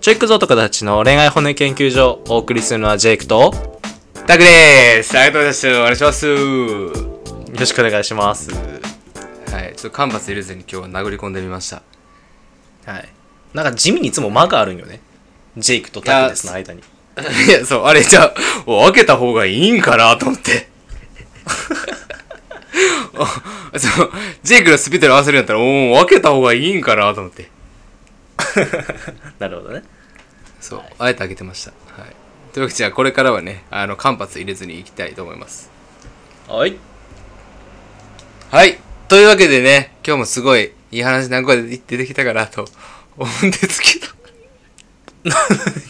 ちょいくぞ男たちの恋愛骨研究所お送りするのはジェイクとタクです。ありがとうございます。お願いします。よろしくお願いします。はい。ちょっと間髪入れずに今日は殴り込んでみました。はい。なんか地味にいつも間があるんよね。ジェイクとタクですの間に。いやそうあれじゃあお分けた方がいいんかなと思って。お そうジェイクのスピードに合わせるんやったらおー分けた方がいいんかなと思って なるほどねそう、あえてあげてましたはいというわけでじゃあこれからはねあの間髪入れずにいきたいと思いますはいはい。というわけでね、今日もすごいいい話何個か出てきたかなと 思うんですけ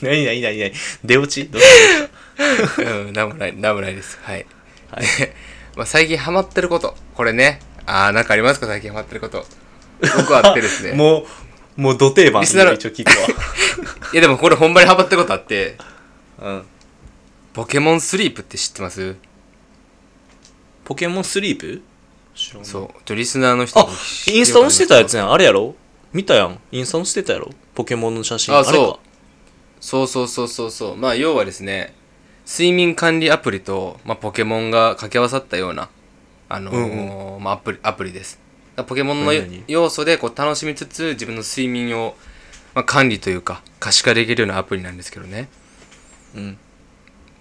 何何何何？出落ち？どうしたど。うん、なんもない、なんもないです。はい。はい。まあ最近ハマってること。これね。あー、なんかありますか？最近ハマってること。僕はあってですね。もうもう土定番。リスナーの一応聞く いやでもこれほんまにハマってることあって、わうん。ポケモンスリープって知ってます？ポケモンスリープ？知らん。そう。ちょ、リスナーの人あインスタのしてたやつやん。あれやろ？見たやん。インスタのしてたやろ？ポケモンの写真。あれか。そう。そうそうそうそうそう。まあ要はですね、睡眠管理アプリと、まあ、ポケモンが掛け合わさったような、あのーうん。まあ、アプリアプリです。ポケモンの要素でこう楽しみつつ自分の睡眠を、まあ、管理というか可視化できるようなアプリなんですけどね。うん。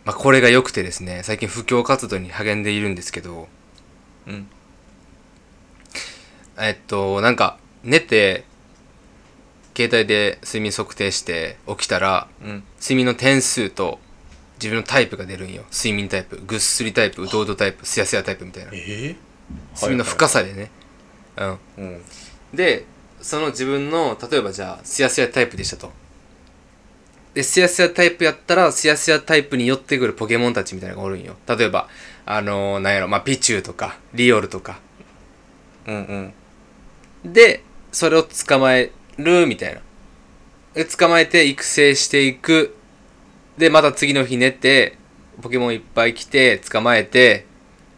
まあ、これが良くてですね、最近布教活動に励んでいるんですけど、うん。えっと、なんか寝て、携帯で睡眠測定して起きたら、うん。睡眠の点数と自分のタイプが出るんよ。睡眠タイプぐっすりタイプうとうとタイプすやすやタイプみたいな。え睡眠の深さでね、うん。でその自分の例えばじゃあすやすやタイプでしたと。ですやすやタイプやったらすやすやタイプに寄ってくるポケモンたちみたいなのがおるんよ。例えばあのー、なんやろまあピチューとかリオルとか。うんうん。でそれを捕まえるみたいな。で捕まえて育成していく。でまた次の日寝てポケモンいっぱい来て捕まえて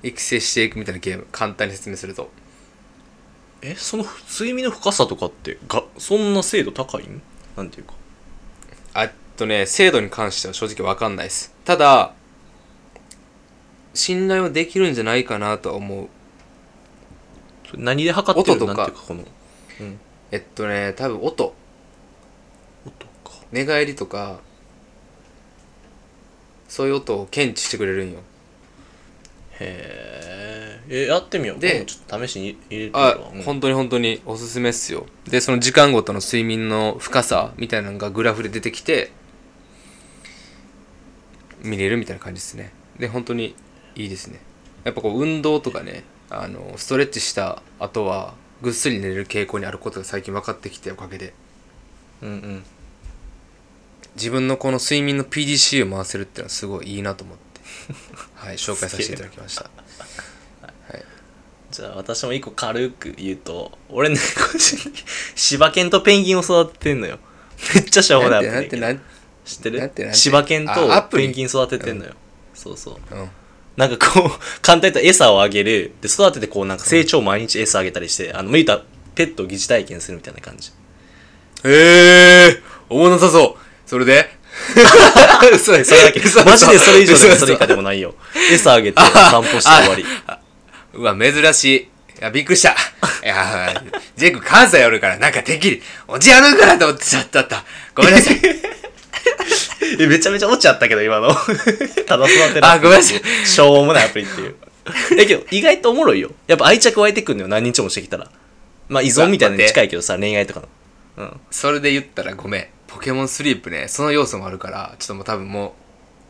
育成していくみたいなゲーム。簡単に説明するとえその睡眠の深さとかってがそんな精度高いん？なんていうか。あっとね精度に関しては正直わかんないです。ただ信頼はできるんじゃないかなとは思う。それ何で測ってる音とかなんていうかこのえっとね多分音。音か。寝返りとかそういう音を検知してくれるんよ。へええやってみよう。でちょっと試しに入れてみるあわ、う。ん本当に本当におすすめっすよ。でその時間ごとの睡眠の深さみたいなのがグラフで出てきて見れるみたいな感じですね。で本当にいいですね。やっぱこう運動とかねあのストレッチした後はぐっすり寝れる傾向にあることが最近分かってきておかげで。うんうん。自分のこの睡眠の PDC を回せるっていうのはすごいいいなと思って。はい紹介させていただきましたじゃあ私も一個軽く言うと俺ね柴犬とペンギンを育ててんのよ。めっちゃしょうもないアプリ知ってる？柴犬とペンギン育ててんのよ、そうそう。うん。なんかこう 簡単に言ったら餌をあげる。で育ててこうなんか成長毎日餌あげたりして、あの向いたペットを疑似体験するみたいな感じ。へえ。おもろなさそう。それで？嘘それだけ。嘘マジでそれ以上でも嘘それ以下でもないよ。餌あげて散歩して終わりうわ、珍しい。いや、びっくりした。いや、ジェイク関西おるから、なんかてっきり、おじあるんかなと思ってちゃったった。ごめんなさい。えめちゃめちゃ落ちちゃったけど今の ただ育てるあごめんなさいしょうもないアプリっていうだけど意外とおもろいよやっぱ愛着湧いてくんのよ何日もしてきたらまあ依存みたいなのに近いけどさ恋愛とかのうんそれで言ったらごめん。ポケモンスリープね、その要素もあるから、ちょっともう多分もう、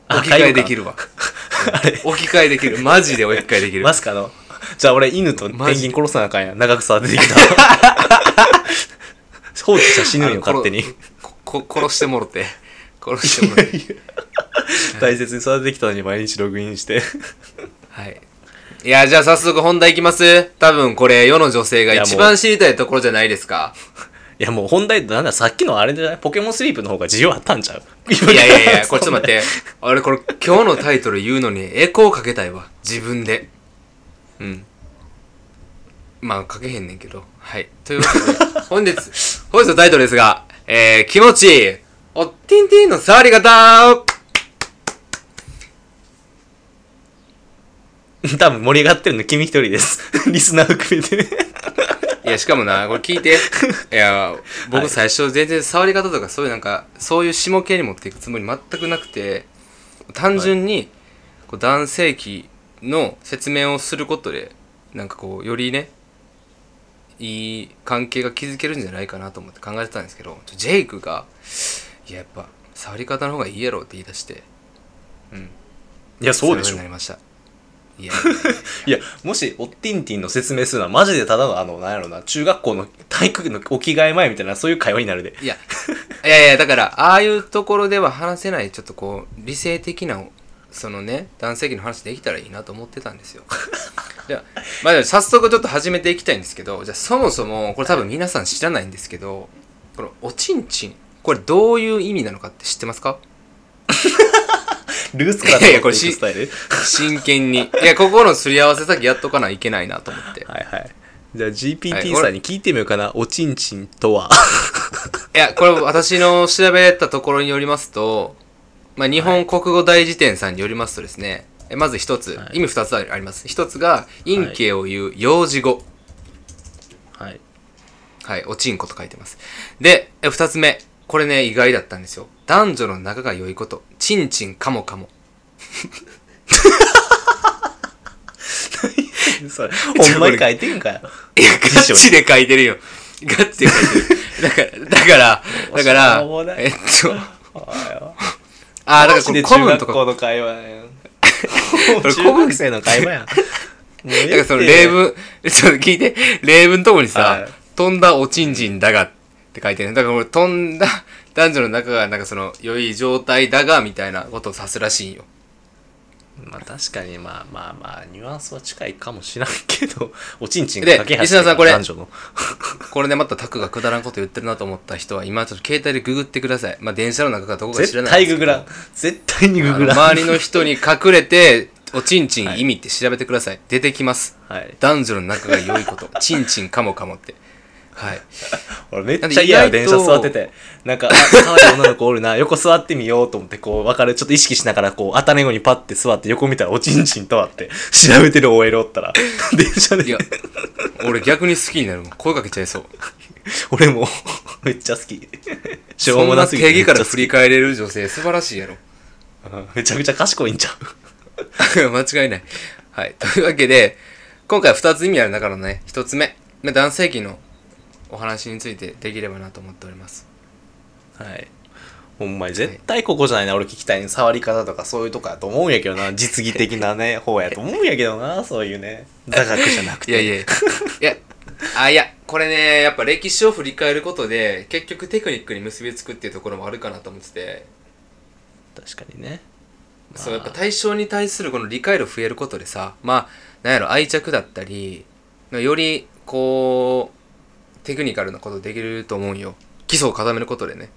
あ置き換えできるわ。置き換えできる。マジで置き換えできる。マスカのじゃあ俺犬とペンギン殺さなあかんやん長く育ててきた 放置したら死ぬんよ勝手にここ殺してもろて。殺してもろて。大切に育ててきたのに毎日ログインしてはい。いや、じゃあ早速本題いきます多分これ世の女性が一番知りたいところじゃないですかいやもう本題なんださっきのあれじゃない？ポケモンスリープの方が需要あったんちゃう？いやいやいや、これちょっと待って。俺これ今日のタイトル言うのにエコーかけたいわ。自分で。うんまあかけへんねんけど。はい。というわけで、本日、本日のタイトルですが、えー、気持ちいいおってんてんの触り方 多分盛り上がってるの君一人です。リスナー含めて。いや、しかもな、これ聞いて。いや、はい僕最初全然触り方とかそういうなんか、そういう下系に持っていくつもり全くなくて、単純に、こう男性器の説明をすることで、なんかこう、よりね、いい関係が築けるんじゃないかなと思って考えてたんですけど、ジェイクが、いや、やっぱ、触り方の方がいいやろって言い出して、いや、そうでしょそれにな。りました。いや、いや、もし、おってんてんの説明するのは、マジでただの、あの、なんやろな、中学校の体育のお着替え前みたいな、そういう会話になるで。いや、いやいや、だから、ああいうところでは話せない、ちょっとこう、理性的な、そのね、男性器の話できたらいいなと思ってたんですよ。じゃあ、まあ、早速ちょっと始めていきたいんですけど、じゃあ、そもそも、これ多分皆さん知らないんですけど、この、おちんちん、これどういう意味なのかって知ってますか？ルースからいやいやこれ取っていくスタイル？真剣に。いや、ここのすり合わせ先やっとかないけないなと思って。はいはい。じゃあはい GPT さんに聞いてみようかな。おちんちんとは。いや、これ私の調べたところによりますと、まあ、日本国語大辞典さんによりますとですね、えまず一つ、はい意味二つあります。一つが、陰茎を言う幼児語。はい。はい、おちんこと書いてます。で、え二つ目。これね、意外だったんですよ。男女の仲が良いこと。ちんちんかもかも。それ、ほんまに書いてんかよ。いや、ガチで書いてるよ。ガチで書いてる。だから、だから、だかしょらうもない、えっと、おいあー、だからこれマジで古文とか中学校の会話やん。これ中学生の会話やん。だからその例文、ちょっと聞いて、例文ともにさ、はい飛んだおちんちんだがって書いてるだからこれ飛んだ男女の仲がなんかその良い状態だがみたいなことを指すらしいんよ。まあ確かにまあまあまあ、ニュアンスは近いかもしらんけど、おちんちんでが架け橋リスナーさんこれ男女の。これね、またタクがくだらんこと言ってるなと思った人は今ちょっと携帯でググってください。まあ電車の中かどこか知ら絶ないですけど。対ググらん。絶対にググらん。周りの人に隠れて、おちんちん意味って調べてください。出てきます。はい。男女の仲が良いこと。ちんちんかもかもって。はい。俺めっちゃ嫌や、電車座ってて。なんか、あ、可愛い女の子おるな、横座ってみようと思って、こう、分かる、ちょっと意識しながら、こう、当たり後にパッて座って横見たら、おちんちんとはって、調べてる OL おったら、電車でいや、俺逆に好きになるもん。声かけちゃいそう。俺も、めっちゃ好き。しょうんもなすぎ定義から振り返れる女性素晴らしいやろ。うんめちゃくちゃ賢いんちゃう。間違いない。はい。というわけで、今回二つ意味ある中のね、一つ目。まあ男性器のお話についてできればなと思っております。はい。ほんまに絶対ここじゃないな、俺聞きたいね。触り方とかそういうとこやと思うんやけどな。実技的なね、方やと思うんやけどな、そういうね。座学じゃなくて。いやいやいや、いや、あ、いや、これね、やっぱ歴史を振り返ることで、結局テクニックに結びつくっていうところもあるかなと思ってて、確かにね。そう、やっぱ対象に対するこの理解度増えることでさ、まあ、なんやろ、愛着だったり、より、こう、テクニカルなことできると思うんよ。基礎を固めることでね。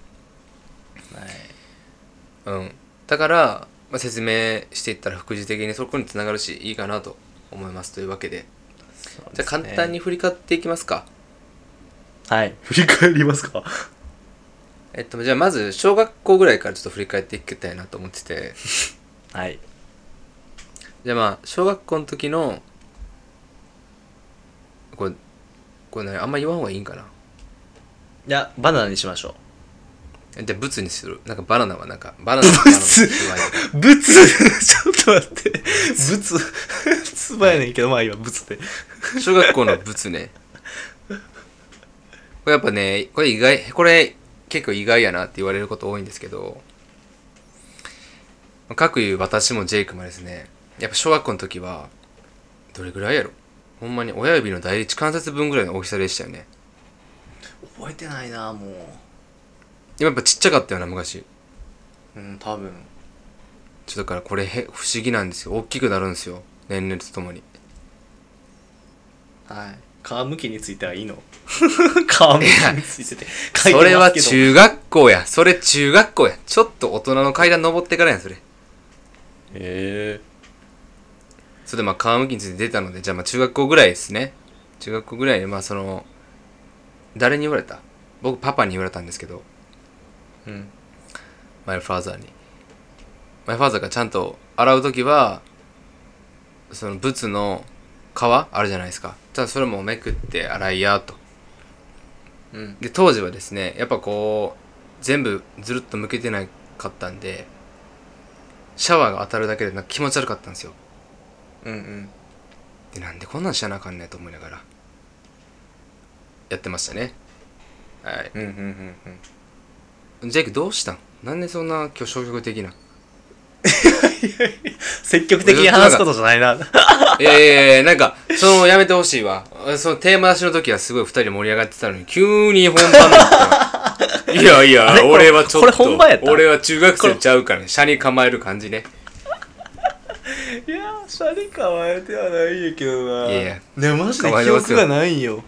はい。うん。だから、まあ、説明していったら副次的にそこにつながるし、いいかなと思います。というわけで。じゃあ簡単に振り返っていきますか。はい。振り返りますか？えっと、じゃあまず、小学校ぐらいからちょっと振り返っていきたいなと思ってて。はい。じゃあまあ、小学校の時の、これ、これね、あんま言わん方がいいんかな。いや、バナナにしましょじゃあ、ブツにする。なんかバナナはなんか、バナナはバナナのツ言わんよう。ブツ？ちょっと待って。ブツ？つばやねんけど、まあ今、ブツで。小学校のブツね。これやっぱね、これ意外、これ結構意外やなって言われること多いんですけど、各言う私もジェイクもですね、やっぱ小学校の時は、どれぐらいやろ？ほんまに親指の第一関節分ぐらいの大きさでしたよね。覚えてないな、もやっぱちっちゃかったよな、昔。う。うん、多分。ちょっとだからこれへ不思議なんですよ。大きくなるんですよ。年齢とともに。はい。皮むきについてはいいの？皮むきについてて。書いてますけどそれは中学校や。それ中学校や。ちょっと大人の階段登ってからやん、それ。へえ。それでまあ皮むきについて出たので、じゃあまあ中学校ぐらいですね。中学校ぐらいでまあその、誰に言われた？僕パパに言われたんですけど、うん。マイファーザーに。マイファーザーがちゃんと洗う時はそのブツの皮あるじゃないですか。じゃあそれもめくって洗いやと。うん。で当時はですねやっぱこう全部ずるっと向けてなかったんでシャワーが当たるだけでなんか気持ち悪かったんですようんうん。でなんでこんなんしやなあかんねんと思いながら。やってましたね。はい。うんうんうんジェイクどうしたん？なんでそんな今日消極的な？積極的に話すことじゃないな。いやいやいやなんかそのやめてほしいわ。そのテーマ出しの時はすごい二人盛り上がってたのに急に本番になった いやいや俺はちょっと俺は中学生ちゃうからね。車に構える感じねいやー、シャリ構えてはないんやけどな。いやいや。ね、マジで記憶がないんよ。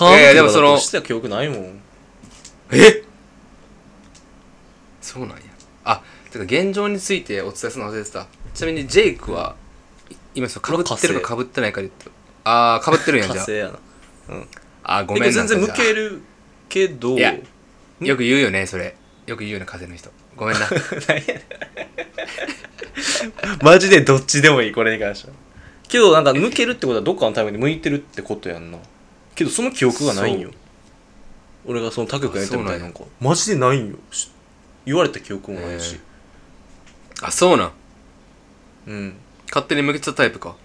いやいやでもそのして。た記憶ないもん。え？そうなんや。あてか現状についてお伝えするの忘れてた。ちなみにジェイクはい今そのかぶってるかかぶってないかで言ってああかぶってるんやじゃ火星やな。ああーごめんな全然向けるけど。いやよく言うよねそれ。よく言うよね風の人ごめんな。何やねんマジでどっちでもいいこれに関しては。けどなんか向けるってことはどっかのタイミングで向いてるってことやんな。けどその記憶がないんよ。俺がその他局やったみたいななんか。マジでないんよ。し言われた記憶もないし、あそうなん。うん。勝手に向けてたタイプか。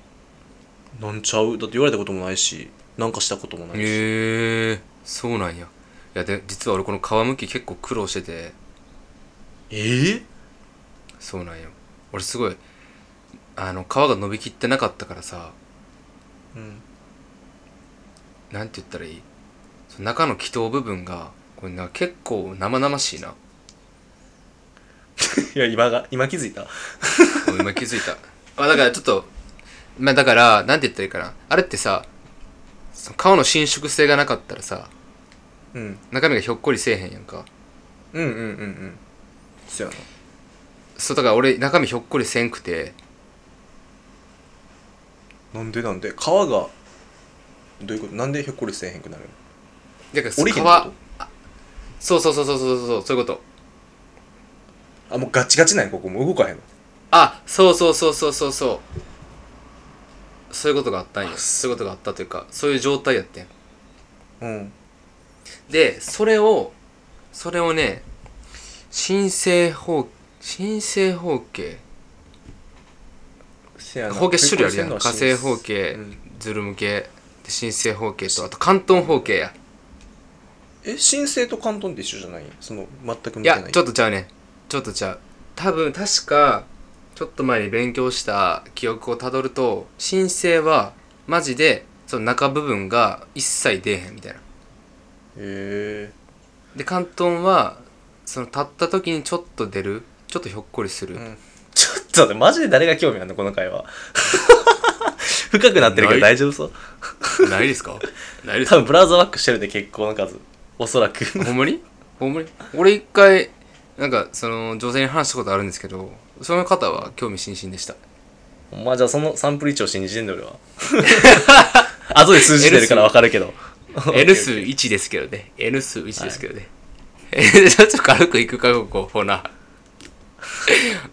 なんちゃう？だって言われたこともないしなんかしたこともないし、へえそうなんや。いやで実は俺この皮むき結構苦労しててえー、そうなんよ。俺すごいあの皮が伸びきってなかったからさ。うん。なんて言ったらいい？その中の気筒部分がこれな結構生々しいな。いや今が今気づいた？お今気づいた。あだからちょっとまあだからなんて言ったらいいかな。あれってさその皮の伸縮性がなかったらさうん。中身がひょっこりせえへんやんか。うんうんうんうんそやなそうだから俺中身ひょっこりせんくて。なんでなんで？皮がどういうこと？なんでひょっこりせえへんくなるだから皮ってこそうそうそうそうそうそうそういうこと。とあもうガチガチなんやここ。もう動かへんの？あそうそうそうそうそうそう。そういうことがあったんよあそういうことがあったというかそういう状態やってん。うん。でそれをそれをね新生法新生法系せやな。法系種類あるやん。火星法う系ん。ズルム系で新生法系とあと関東法系や。え申請と関東って一緒じゃない？その全く見いてない。やちょっとちゃうねちょっとちゃう。多分確かちょっと前に勉強した記憶をたどると申請はマジでその中部分が一切出えへんみたいな。へえで関東はその立った時にちょっと出るちょっとひょっこりする、うん。ちょっと待ってマジで誰が興味あるのこの会話。深くなってるけど大丈夫そう？ないですか？ないです。多分ブラウザバックしてるで結構の数。おそらく。ほんまに？ほんまに？俺一回なんかその女性に話したことあるんですけどその方は興味津々でした。ま？あじゃあそのサンプル位置を信じてんだ俺は。後で数字出るから分かるけど。N 数1ですけどね。N 数1ですけどね、えちょっと軽くいくかここほな。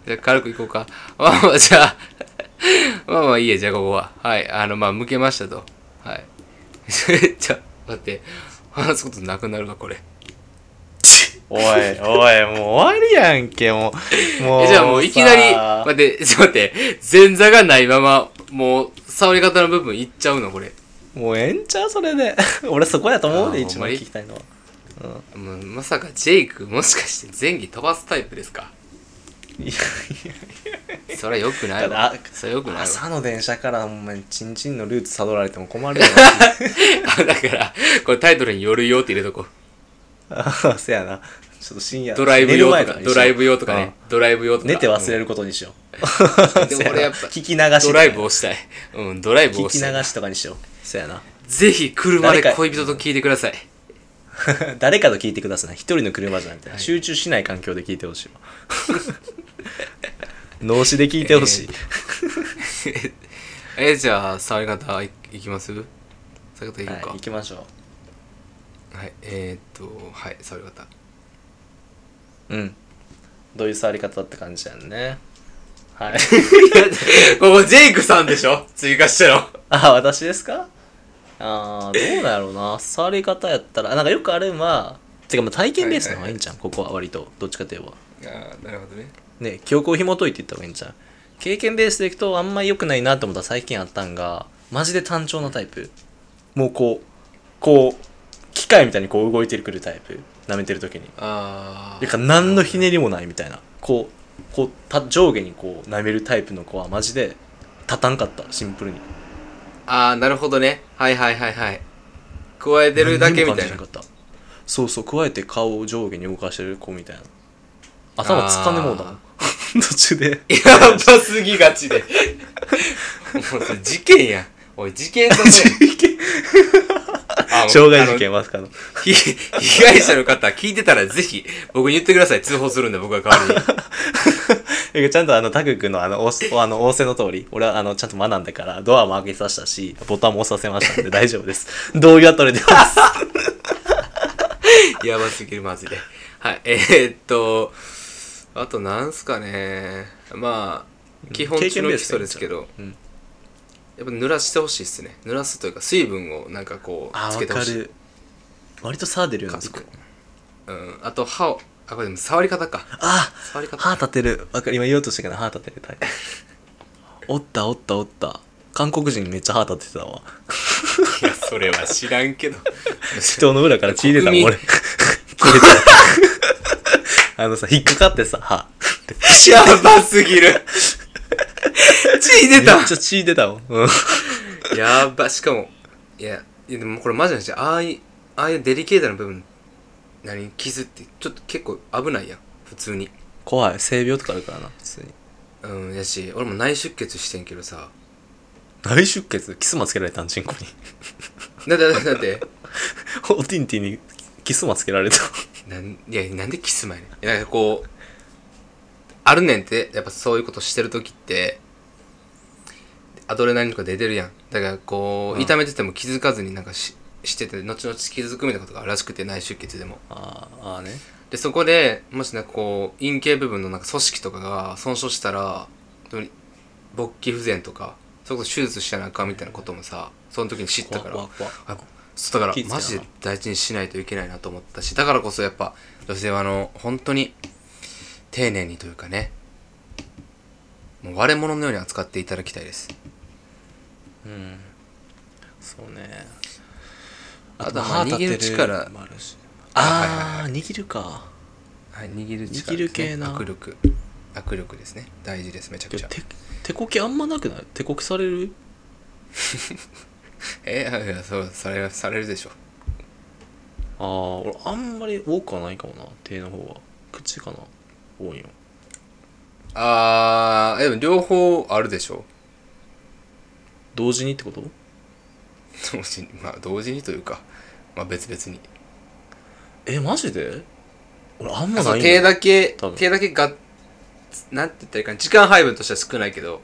じゃあ軽くいこうか。まあまあじゃあまあまあいいやじゃあここは。はいあのまあ向けましたと。はい。じゃあ待って。話すことなくなるかこれ。おいおいもう終わりやんけもうもうえじゃあもういきなりさ待ってちょっと待って。前座がないままもう触り方の部分いっちゃうのこれ。もうええんちゃうそれで。俺そこやと思うで一番聞きたいのはもうまさかジェイクもしかして前儀飛ばすタイプですか？いやそれはよくないわ。それはよくないわ。朝の電車からほんまにチンチンのルーツ辿られても困るよ あだからこれタイトルに「よるよ」って入れとこう。なあせやな。ちょっと深夜ドライブ用とかドライブ用とかね。ドライブ用とか。寝て忘れる、ることにしよう、でも俺やっぱ 聞き流しドライブをしたい。うんドライブ聞き流をしたい。しとかにしよう。せやな。ぜひ車で恋人と聞いてください 誰かと聞いてください。一人の車じゃなくて、はい。集中しない環境で聞いてほしいわ。脳死で聞いてほしい、えじゃあ触り方いいきます？触り方いくか？はい、行きましょう。はい、えー、っとはい触り方。うん。どういう触り方って感じやんね。はい。ここジェイクさんでしょ？追加したの。あ私ですか？あーどうなんやろうな。触り方やったら。なんかよくあるんはてかまあ体験ベースの方がいいんじゃん、ここは割と。どっちかといえば。ああなるほどね。ね記憶を紐解いていった方がいいんじゃん経験ベースでいくとあんまり良くないなと思ったら最近あったんがマジで単調なタイプ。もうこうこう機械みたいにこう動いてくるタイプ。舐めてる時に。あだから何のひねりもないみたいな。こうこうた上下にこう舐めるタイプの子はマジで立たんかった。シンプルにああなるほどね。はいはいはいはい。加えてるだけみたいな。なかったそうそう加えて顔を上下に動かしてる子みたいな。頭つかんでもうだもん途中で。やばすぎがちで。もうそれ事件や。んおい事件だぞあ傷害事件まさかのひ被害者の方聞いてたらぜひ僕に言ってください。通報するんで僕が代わりに。ちゃんとあのタク君のあの仰せあの仰せの通り俺はあのちゃんと学んだからドアも開けさせたしボタンも押させましたんで大丈夫です。同意は取れてます。やばすぎるマジで。はいえー、っとあとなんすかね。まあ基本中の基礎ですけど、うんやっぱ濡らしてほしいっすね。濡らすというか水分をなんかこあうつけてほしい。分かる。割と差出るようなそこうん。あと歯をあこれでも触り方か。あ触り方。歯立てる。わかる。今言おうとしたけど歯立てるタイプおったおったおった。韓国人めっちゃ歯立ててたわ。いやそれは知らんけど。人の裏から血出たもん国民。俺。切れたあのさ引っかかってさ歯。やばすぎる 血出た。めっちゃ血出たもん、うん。やばしかもいやいやでもこれマジなんですよああいうああいうデリケートな部分何？傷ってちょっと結構危ないやん。普通に。怖い。性病とかあるからな普通に。うんやし俺も内出血してんけどさ。内出血？キスマつけられたんチンコに。だってだってだって。おティンティンにキスマつけられた。なんいやなんでキスマやねん。なんかこうあるねんってやっぱそういうことしてる時ってアドレナリンとか出てるやん。だからこう、うん。痛めてても気づかずになんかししてて後々気づくみたいなことがあるらしくて内出血でも。あーあーね。でそこでもしなんかこう陰茎部分のなんか組織とかが損傷したら本当に勃起不全とかそれこそ手術しなあかんみたいなこともさその時に知ったから。怖い怖い怖いあそうだから気ぃつけなマジで大事にしないといけないなと思ったしだからこそやっぱ女性はあの本当に丁寧にというかねもう割れ物のように扱っていただきたいですうん。そうね。あとまあ握る。力もあるし。あはいはいああ握るか。はい握る力ね、握る系な。握力。握力ですね。大事ですめちゃくちゃ。手手こきあんまなくない？手こきされる？えいやいやそうされされるでしょ。ああ俺あんまり多くはないかもな。手の方は。口かな。多いよあーでも両方あるでしょ同時にってこと？同時にまあ同時にというかまあ別々に。えマジで？俺あんまないんだよ手だけ多分。手だけがなんて言ったらいいかな。時間配分としては少ないけど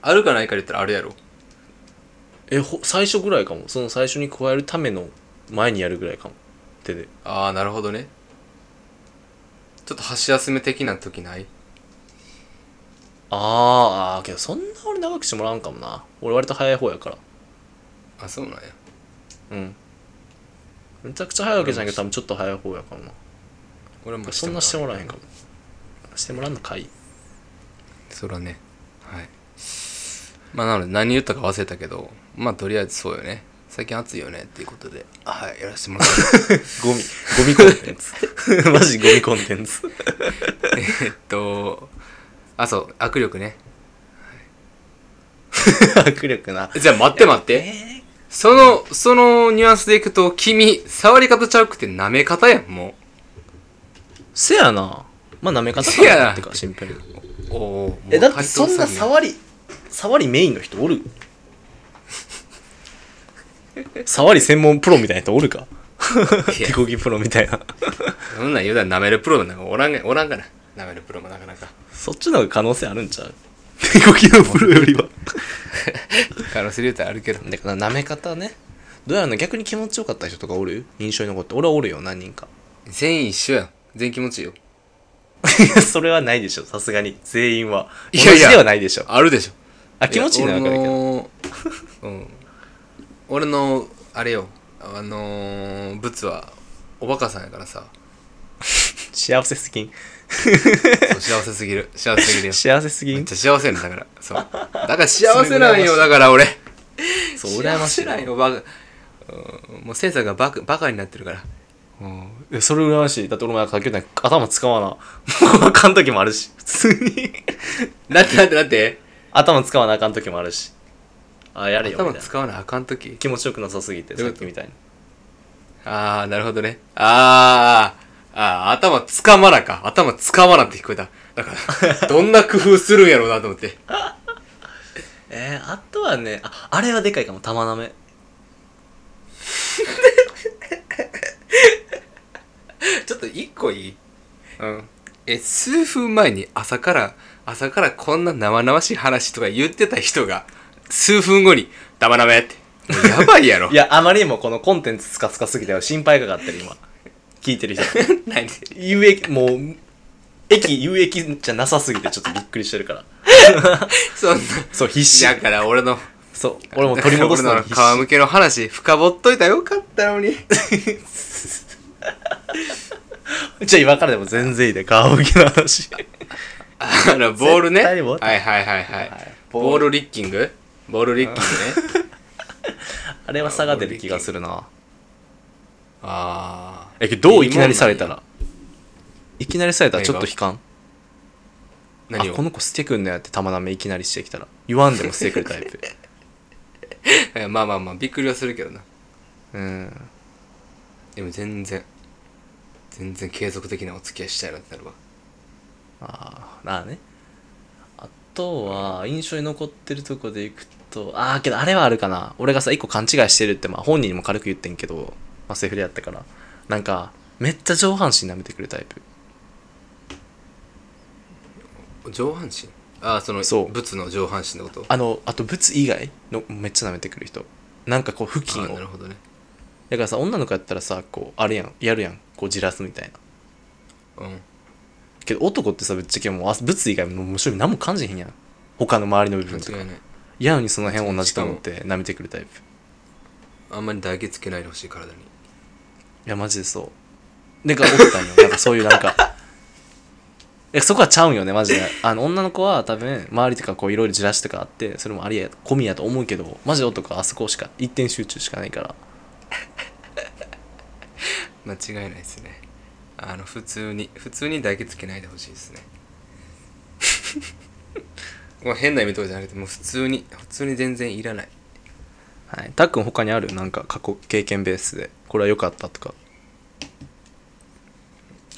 あるかないかで言ったらあるやろ。えほ最初ぐらいかも。その最初に加えるための前にやるぐらいかも。手で。ああなるほどね。ちょっと箸休め的な時ない？あーあーけどそんな俺長くしてもらわんかもな。俺割と早い方やから。あそうなんや。うん。めちゃくちゃ早いわけじゃないけど多分ちょっと早い方やからな。俺もそんなしてもらえへんかも。してもらんのかい。それはね。はい。まあなので何言ったか忘れたけどまあとりあえずそうよね。最近暑いよねっていうことで。はいやらせてもらって ゴミゴミコンテンツ。マジゴミコンテンツ。えっとあそう握力ね。握力な。じゃあ待って待って。そのそのニュアンスでいくと君触り方ちゃうくて舐め方やんもせやな。まあ舐め方せやな。かなってかシンプルおおえだってそんな触り触りメインの人おる？触り専門プロみたいな人おるか？手こぎプロみたいな。そんなん言うたら舐めるプロなんかおらんがおらんがな。舐めるプロもなかなかそっちの方が可能性あるんちゃう？手こぎのプロよりは。可能性で言うたらあるけど。だから舐め方ね。どうやらな逆に気持ちよかった人とかおる？印象に残って。俺はおるよ何人か。全員一緒やん。全員気持ちいいよ。いやそれはないでしょ。さすがに。全員は。いやいや同じではないでしょ。あるでしょ。あ気持ちいいのは分かるけど。どうん。俺のあれよ。あのー、ブツはおバカさんやからさ。幸せすぎん幸せすぎる。幸せすぎるよ。幸せすぎん？めっちゃ幸せやねんだから。そう。だから幸せなんよだから俺。そう羨ましい幸せなんよバカうんもうセンサーがバカバカになってるから。うん。いやそれ羨ましい。だって俺もさっき言ったように頭使わな。もうあかん時もあるし。普通に。なんてなんてなんて。頭使わなあかん時もあるし。あやれよみたいな。頭使わなあかん時。気持ちよくなさすぎてどういうこと？さっきみたいに。ああなるほどね。あーあー頭つかまなか。頭つかまなって聞こえた。だから どんな工夫するんやろうなと思って。えー、あとはねああれはでかいかも。玉なめ。ちょっと一個いい？うん。え数分前に朝から朝からこんな生々しい話とか言ってた人が数分後に「ダマダメ」って。やばいやろ。いやあまりにもこのコンテンツスカスカすぎて心配かかってる今聞いてる人。何有益もう益有益じゃなさすぎてちょっとびっくりしてるから。そんな。そう必死。だから俺のそう俺も取り戻すのに必俺の皮む死けの話深掘っといたらよ。かったのに。じゃあ今からでも全然いいで顔向きの話。あのボールね。はいはいはいはい、はい。ボールリッキング？ボールリッキングね。あれは差が出る気がするな。ああえけどどういきなりされたら。いきなりされたらちょっと悲観？何を？あこの子捨てくんのやって玉なめいきなりしてきたら。言わんでも捨てくるタイプ。えまあまあまあびっくりはするけどな。うん。でも全然全然継続的なお付き合いしたいなってなるわ。ああなあね。あとは印象に残ってるとこでいくとああけどあれはあるかな。俺がさ一個勘違いしてるってまあ本人にも軽く言ってんけどまあセフレやったからなんかめっちゃ上半身舐めてくるタイプ。上半身？ああそのそう。ブツの上半身のこと？あのあと物以外のめっちゃ舐めてくる人。なんかこう付近あを。ーなるほどね。だからさ女の子やったらさこうあるやん。やるやん。こうじらすみたいな。うん。けど男ってさぶっちゃけもうあ物以外ももう正直何も感じへんやん。他の周りの部分とか。間違いない。嫌のにその辺同じと思って舐めてくるタイプ。あんまり唾液つけないでほしい体にいやマジでそう。でかおったんよなんかそういうなんか。いやそこはちゃうんよねマジで。あの女の子は多分周りとかこういろいろじらしとかあってそれもありや込みやと思うけどマジで男はあそこしか一点集中しかないから。間違いないですね。あの普通に普通に唾液つけないでほしいですね。もう変な意味とかじゃなくてもう普通に普通に全然いらないはい。たっくん他にある？なんか過去経験ベースで。これは良かったとか。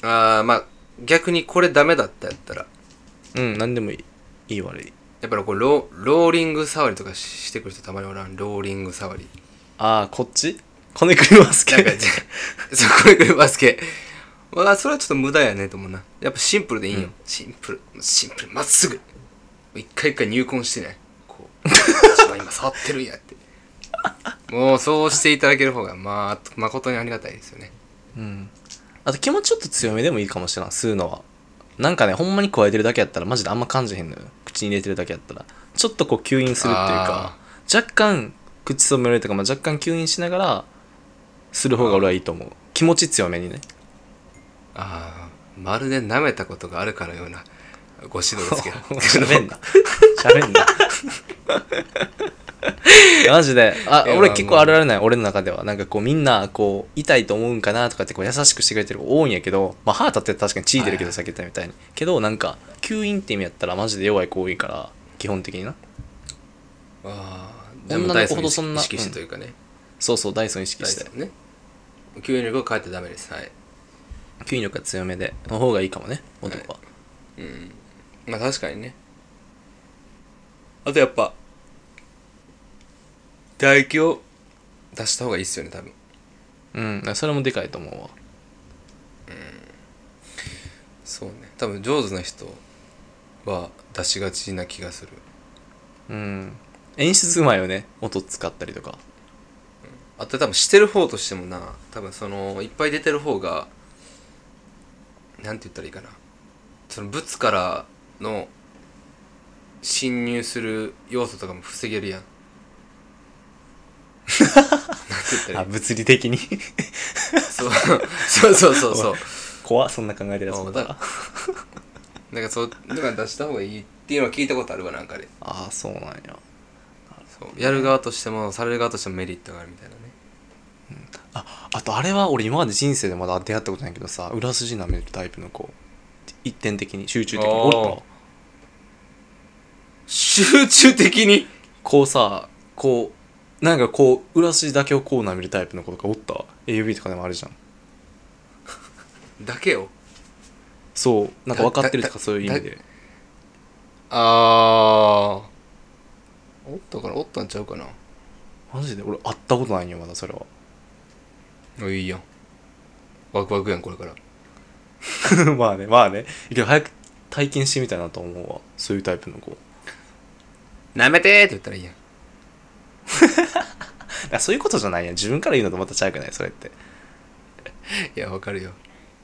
ああまあ逆にこれダメだったやったら。うん何でもいい。いい悪い。やっぱりこうローローリング触りとかししてくる人たまにおらん？ローリング触り。ああこっち？こねくりますけなんか そこでくるバスケまあそれはちょっと無駄やねと思うな。やっぱシンプルでいいよ、うん。シンプル。シンプル。まっすぐ。一回一回入魂してねこう。今触ってるんやってもうそうしていただける方がまあ誠にありがたいですよね。うん。あと気持ちちょっと強めでもいいかもしれん吸うのは。なんかねほんまに加えてるだけやったらマジであんま感じへんのよ。口に入れてるだけやったら。ちょっとこう吸引するっていうか若干口染めるとか、まあ、若干吸引しながらする方が俺はいいと思う。気持ち強めにね。ああまるで舐めたことがあるかのようなご指導ですけど。喋んな。喋んな マジで。あ俺結構あるあるない。俺の中では。なんかこうみんなこう痛いと思うんかなとかってこう優しくしてくれてる子多いんやけどまあ歯立って確かに血出るけどはいはいさっき言ったみたいに。けどなんか吸引って意味やったらマジで弱い子多いから基本的にな。ああ女の子ほどそんな意識してというかね、そうそうダイソン意識して。ね。吸引力を変えてダメです。はい。吸引力が強めで。の方がいいかもね男は、うん。まあ確かにね。あとやっぱ唾液を出した方がいいっすよね多分。うんそれもでかいと思うわ。そうね。多分上手な人は出しがちな気がする。うん。演出うまいよね。音使ったりとか。あと多分してる方としてもな多分そのいっぱい出てる方がなんて言ったらいいかな。その物からの侵入する要素とかも防げるやんあ物理的に？そうそうそうそうそう。怖っそんな考えてるやつそうだだったらなんかそうだから出した方がいいっていうのは聞いたことあるわなんかで。ああそうなんや。そうやる側としてもされる側としてもメリットがあるみたいなね。ああとあれは俺今まで人生でまだ出会ったことないけどさ裏筋舐めるタイプの子。一点的に集中的に。おー。おった集中的に？こうさこうなんかこう裏筋だけをこう舐めるタイプの子とかおった？AUB とかでもあるじゃん。だけよ。そう。なんか分かってるとだかそういう意味で。あー。おったからおったんちゃうかな。マジで？俺会ったことないんよまだそれは。あいいやん。ワクワクやんこれから。まあねまあね。けど早く体験してみたいなと思うわ。そういうタイプの子。なめてーって言ったらいいやん だそういうことじゃないや。ん自分から言うのとまたちゃうくない？それって。いやわかるよ。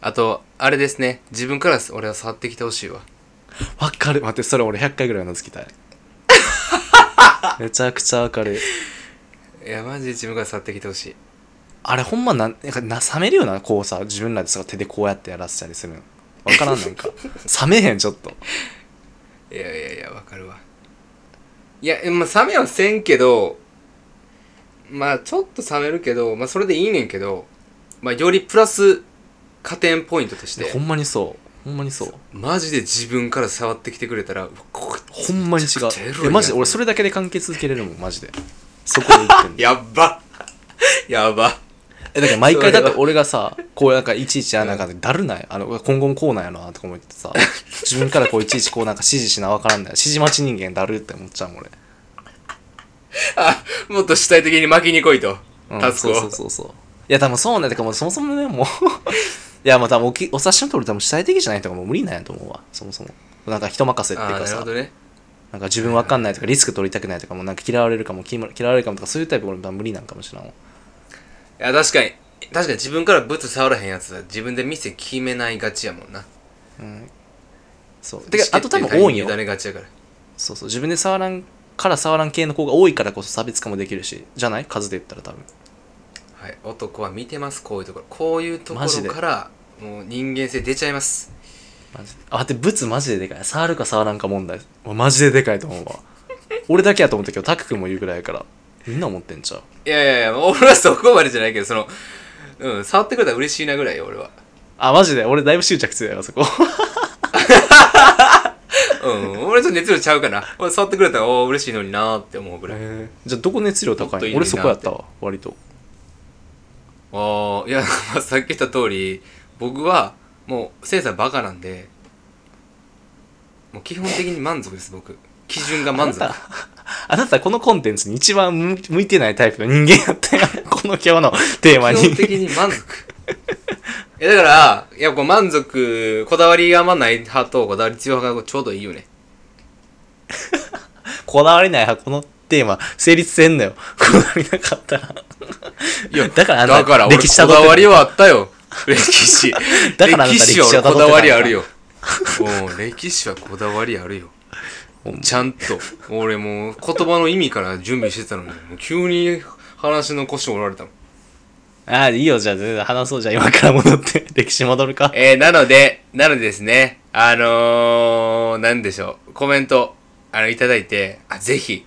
あとあれですね。自分から俺は触ってきてほしいわ。わかる。待ってそれ俺100回ぐらいのつきたい。めちゃくちゃわかる。いやマジで自分から触ってきてほしい。あれほんまなんなんかな冷めるよなこうさ自分らでさ手でこうやってやらせたりするの。わからんなんか。冷めへんちょっと。いやいやいやわかるわ。いやまあ冷めはせんけどまあちょっと冷めるけどまあそれでいいねんけどまあよりプラス加点ポイントとして。ほんまにそう。ほんまにそう。マジで自分から触ってきてくれたらほんまに違う。ん。えマジで俺それだけで完結続けれるもんマジで。そこで言ってんの。やっば。やば。えだから毎回だって俺がさこうなんかいちいちあなんかだるない。あの今後もこうなんやなとか思ってさ自分からこういちいちこうなんか指示しなわからんない指示待ち人間だるって思っちゃうもん俺あもっと主体的に巻きに来いと、うんタスクを。そうそうそうそう。いや多分そうなんだかもうそもそもねもう。いやもう多分おきお察しの通り多分主体的じゃないとかもう無理なんやと思うわ。そもそも。なんか人任せっていうかさ。なるほどね。なんか自分わかんないとかリスク取りたくないとかもうなんか嫌われるかも嫌われるかもとかそういうタイプ俺多分無理なんかもしれんわ。いや確かに。確かに自分からブツ触らへんやつは自分で店決めないがちやもんな。そう。てかあと多分多いんよ委ねがちやから。そうそう。自分で触らんから触らん系の子が多いからこそ差別化もできるしじゃない？数で言ったら多分。はい。男は見てます。こういうところ。こういうとこマジで？ろからもう人間性出ちゃいます。マジで？あでブツマジででかい。触るか触らんか問題。もうマジででかいと思うわ。俺だけやと思ったけどタク君も言うぐらいやからみんな思ってんちゃう？いやいやいや俺はそこまでじゃないけどそのうん触ってくれたら嬉しいなぐらいよ俺は。あマジで？俺だいぶ執着強いよそこうん。俺と熱量ちゃうかな。俺触ってくれたらおー嬉しいのになーって思うぐらい。じゃあどこ熱量高もっといいないの俺そこやったわ割と。ああいや まあさっき言った通り僕はもうせいさんバカなんでもう基本的に満足です僕。基準が満足。あなたあなたこのコンテンツに一番向向いてないタイプの人間やったやん。この今日のテーマに。基本的に満足いやだからいやこう満足こだわりがあんまない派とこだわり強い派がちょうどいいよね。こだわりない派このテーマ成立せんのよ。こだわりなかったら。いや だからあんただから俺歴史こ辿ってだわりはあったよ。歴史。だからあなた歴史はこだわりあるよ。もう歴史はこだわりあるよ。ちゃんと。俺もう言葉の意味から準備してたのにもう急に話の腰折られたもんああいいよじゃあ全然話そうじゃあ今から戻って 歴史戻るかえー、なので、なのでですね、あのー、なんでしょう、コメント、あの、いただいて、あ、ぜひ、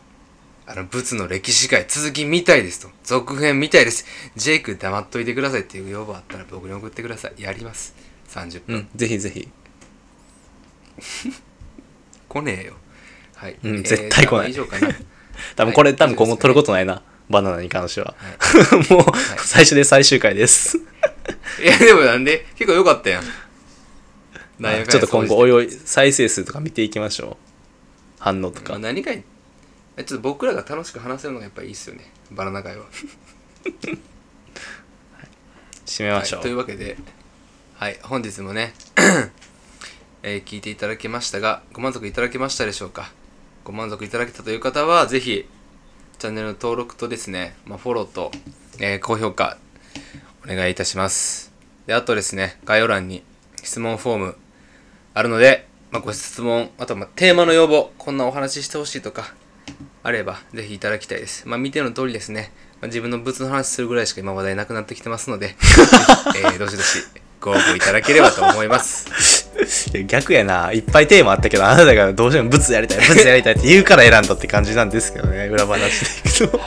あの、仏の歴史会続き見たいですと。続編見たいです。ジェイク黙っといてくださいっていう要望あったら僕に送ってください。やります。30分。うんぜひぜひ 来ねえよ。はい。うんえー絶対来ない以上かな。多分これ、はい多分今後取ることないなバナナに関しては、は もう、最初で最終回です。いや、でもなんで結構良かったやん。なんやかんやちょっと今後おいおい再生数とか見ていきましょう。反応とか、まあ、何かちょっと僕らが楽しく話せるのがやっぱりいいっすよね。バナナ会は、締めましょう、はい、というわけではい本日もね、えー聞いていただきましたがご満足いただけましたでしょうか？ご満足いただけたという方はぜひチャンネルの登録とですね、まあ、フォローと、えー高評価お願いいたしますであとですね概要欄に質問フォームあるので、まあ、ご質問、あとまテーマの要望、こんなお話ししてほしいとか、あればぜひいただきたいです。まあ見ての通りですね、まあ、自分の物の話するぐらいしか今話題なくなってきてますので、えーどしどしご応募いただければと思います。いや逆やないっぱいテーマあったけどあなたがどうしてもブツやりたいブツやりたいって言うから選んだって感じなんですけどね 裏話でいくと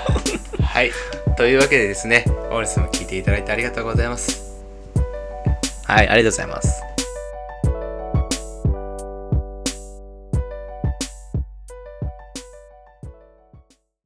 はい。というわけでですね、本日も聞いていただいてありがとうございます。はいありがとうございます